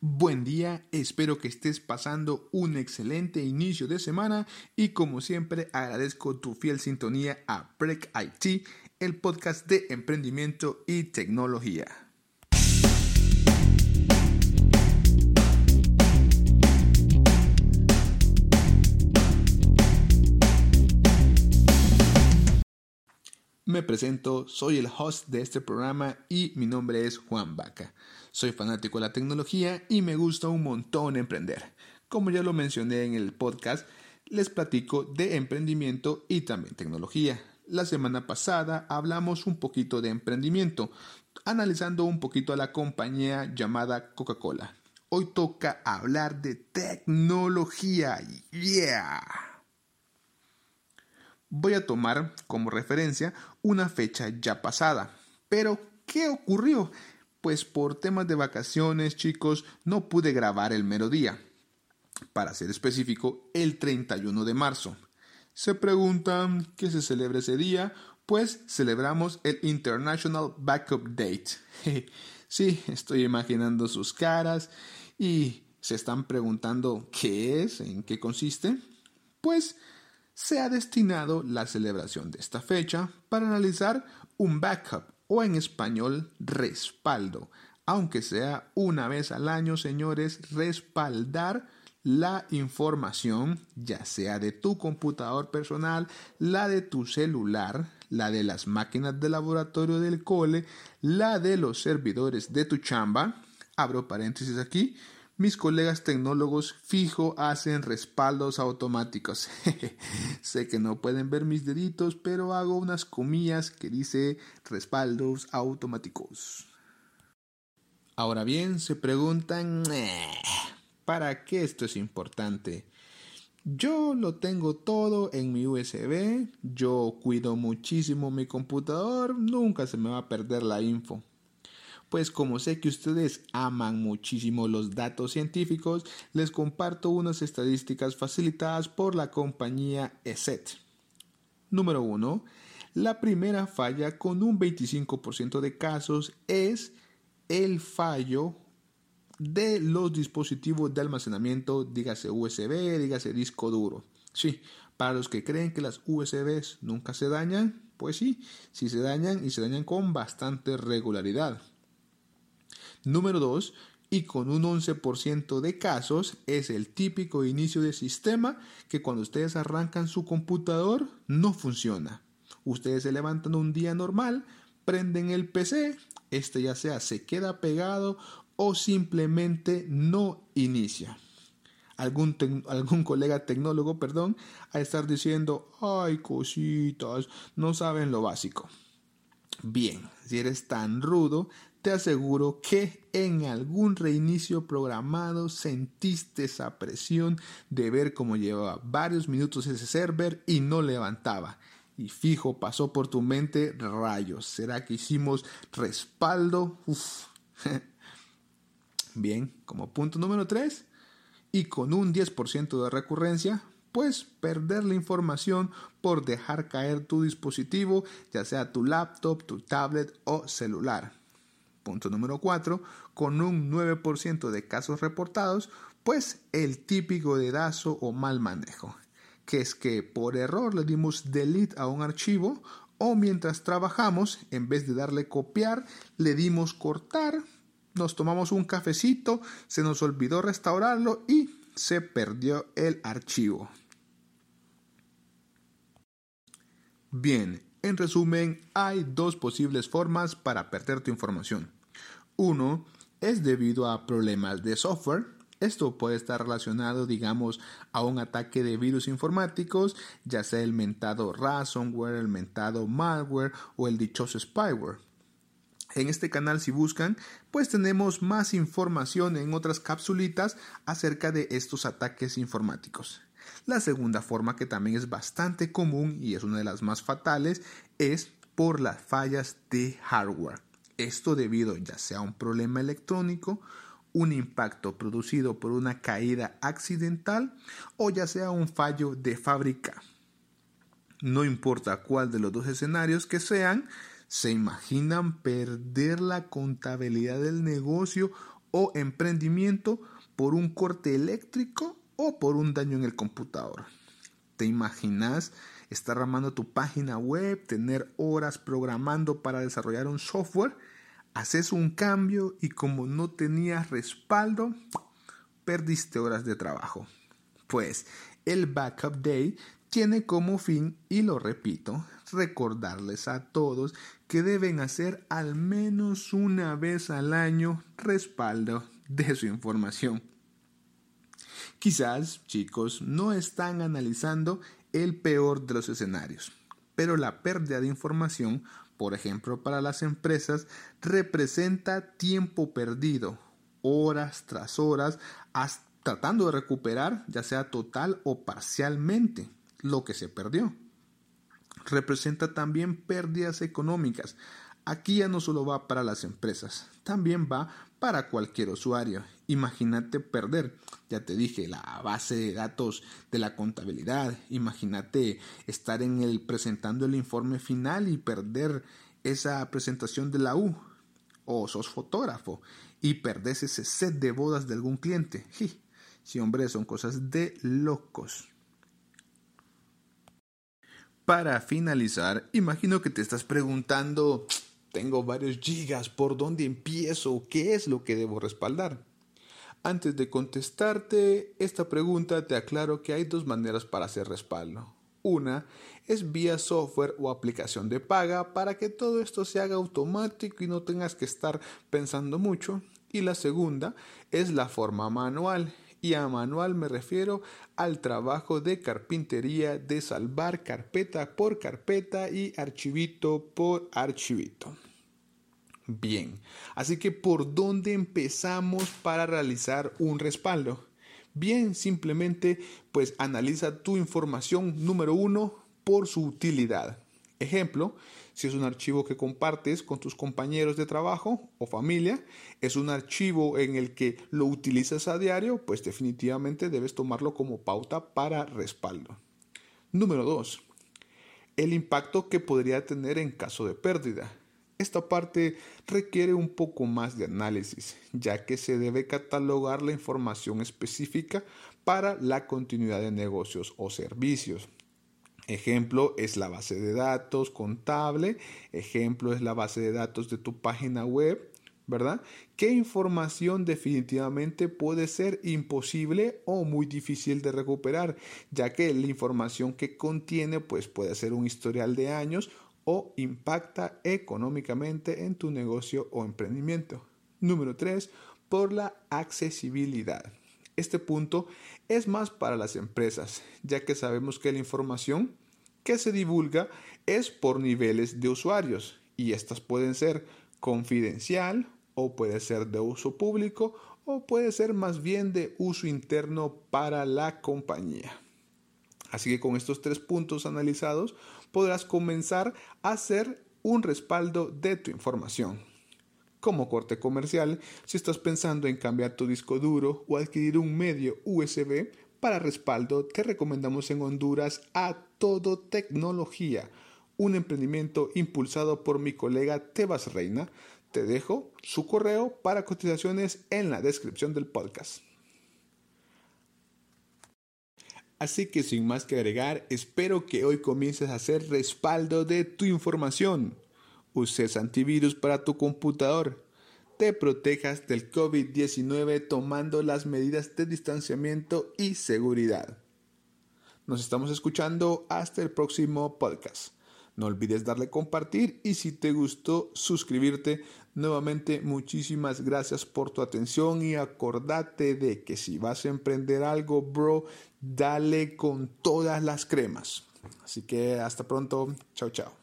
Buen día, espero que estés pasando un excelente inicio de semana y como siempre agradezco tu fiel sintonía a Break IT, el podcast de emprendimiento y tecnología. Me presento, soy el host de este programa y mi nombre es Juan Vaca. Soy fanático de la tecnología y me gusta un montón emprender. Como ya lo mencioné en el podcast, les platico de emprendimiento y también tecnología. La semana pasada hablamos un poquito de emprendimiento, analizando un poquito a la compañía llamada Coca-Cola. Hoy toca hablar de tecnología. Yeah voy a tomar como referencia una fecha ya pasada. Pero, ¿qué ocurrió? Pues por temas de vacaciones, chicos, no pude grabar el mero día. Para ser específico, el 31 de marzo. Se preguntan qué se celebra ese día. Pues celebramos el International Backup Date. sí, estoy imaginando sus caras y se están preguntando qué es, en qué consiste. Pues se ha destinado la celebración de esta fecha para analizar un backup o en español respaldo, aunque sea una vez al año, señores, respaldar la información, ya sea de tu computador personal, la de tu celular, la de las máquinas de laboratorio del cole, la de los servidores de tu chamba, abro paréntesis aquí, mis colegas tecnólogos fijo hacen respaldos automáticos. sé que no pueden ver mis deditos, pero hago unas comillas que dice respaldos automáticos. Ahora bien, se preguntan, ¿para qué esto es importante? Yo lo tengo todo en mi USB, yo cuido muchísimo mi computador, nunca se me va a perder la info pues como sé que ustedes aman muchísimo los datos científicos, les comparto unas estadísticas facilitadas por la compañía ESET. Número 1. La primera falla con un 25% de casos es el fallo de los dispositivos de almacenamiento, dígase USB, dígase disco duro. Sí, para los que creen que las USBs nunca se dañan, pues sí, sí se dañan y se dañan con bastante regularidad. Número 2, y con un 11% de casos es el típico inicio de sistema que cuando ustedes arrancan su computador no funciona. Ustedes se levantan un día normal, prenden el PC, este ya sea se queda pegado o simplemente no inicia. Algún, algún colega tecnólogo, perdón, a estar diciendo, ay cositas, no saben lo básico. Bien, si eres tan rudo, te aseguro que en algún reinicio programado sentiste esa presión de ver cómo llevaba varios minutos ese server y no levantaba. Y fijo, pasó por tu mente rayos. ¿Será que hicimos respaldo? Bien, como punto número 3, y con un 10% de recurrencia, pues perder la información por dejar caer tu dispositivo, ya sea tu laptop, tu tablet o celular. Punto número 4, con un 9% de casos reportados, pues el típico dedazo o mal manejo, que es que por error le dimos delete a un archivo o mientras trabajamos, en vez de darle copiar, le dimos cortar, nos tomamos un cafecito, se nos olvidó restaurarlo y se perdió el archivo. Bien, en resumen, hay dos posibles formas para perder tu información. Uno es debido a problemas de software. Esto puede estar relacionado, digamos, a un ataque de virus informáticos, ya sea el mentado ransomware, el mentado malware o el dichoso spyware. En este canal, si buscan, pues tenemos más información en otras capsulitas acerca de estos ataques informáticos. La segunda forma, que también es bastante común y es una de las más fatales, es por las fallas de hardware. Esto debido ya sea a un problema electrónico, un impacto producido por una caída accidental o ya sea un fallo de fábrica. No importa cuál de los dos escenarios que sean, se imaginan perder la contabilidad del negocio o emprendimiento por un corte eléctrico o por un daño en el computador. ¿Te imaginas estar armando tu página web, tener horas programando para desarrollar un software? Haces un cambio y como no tenías respaldo, perdiste horas de trabajo. Pues el Backup Day tiene como fin, y lo repito, recordarles a todos que deben hacer al menos una vez al año respaldo de su información. Quizás, chicos, no están analizando el peor de los escenarios, pero la pérdida de información, por ejemplo, para las empresas, representa tiempo perdido, horas tras horas, tratando de recuperar, ya sea total o parcialmente, lo que se perdió. Representa también pérdidas económicas. Aquí ya no solo va para las empresas, también va para cualquier usuario. Imagínate perder, ya te dije, la base de datos de la contabilidad. Imagínate estar en el presentando el informe final y perder esa presentación de la U. O sos fotógrafo y perdés ese set de bodas de algún cliente. Sí, hombre, son cosas de locos. Para finalizar, imagino que te estás preguntando, tengo varios gigas, ¿por dónde empiezo? ¿Qué es lo que debo respaldar? Antes de contestarte esta pregunta, te aclaro que hay dos maneras para hacer respaldo. Una es vía software o aplicación de paga para que todo esto se haga automático y no tengas que estar pensando mucho. Y la segunda es la forma manual, y a manual me refiero al trabajo de carpintería de salvar carpeta por carpeta y archivito por archivito. Bien, así que ¿por dónde empezamos para realizar un respaldo? Bien, simplemente pues analiza tu información número uno por su utilidad. Ejemplo, si es un archivo que compartes con tus compañeros de trabajo o familia, es un archivo en el que lo utilizas a diario, pues definitivamente debes tomarlo como pauta para respaldo. Número 2. El impacto que podría tener en caso de pérdida. Esta parte requiere un poco más de análisis, ya que se debe catalogar la información específica para la continuidad de negocios o servicios. Ejemplo es la base de datos contable, ejemplo es la base de datos de tu página web, ¿verdad? ¿Qué información definitivamente puede ser imposible o muy difícil de recuperar? Ya que la información que contiene pues puede ser un historial de años o impacta económicamente en tu negocio o emprendimiento. Número 3, por la accesibilidad. Este punto es más para las empresas, ya que sabemos que la información que se divulga es por niveles de usuarios y estas pueden ser confidencial o puede ser de uso público o puede ser más bien de uso interno para la compañía. Así que con estos tres puntos analizados podrás comenzar a hacer un respaldo de tu información como corte comercial si estás pensando en cambiar tu disco duro o adquirir un medio USB para respaldo te recomendamos en Honduras a Todo Tecnología, un emprendimiento impulsado por mi colega Tebas Reina. Te dejo su correo para cotizaciones en la descripción del podcast. Así que sin más que agregar, espero que hoy comiences a hacer respaldo de tu información uses antivirus para tu computador, te protejas del COVID-19 tomando las medidas de distanciamiento y seguridad. Nos estamos escuchando hasta el próximo podcast. No olvides darle compartir y si te gustó suscribirte. Nuevamente muchísimas gracias por tu atención y acordate de que si vas a emprender algo, bro, dale con todas las cremas. Así que hasta pronto. Chao, chao.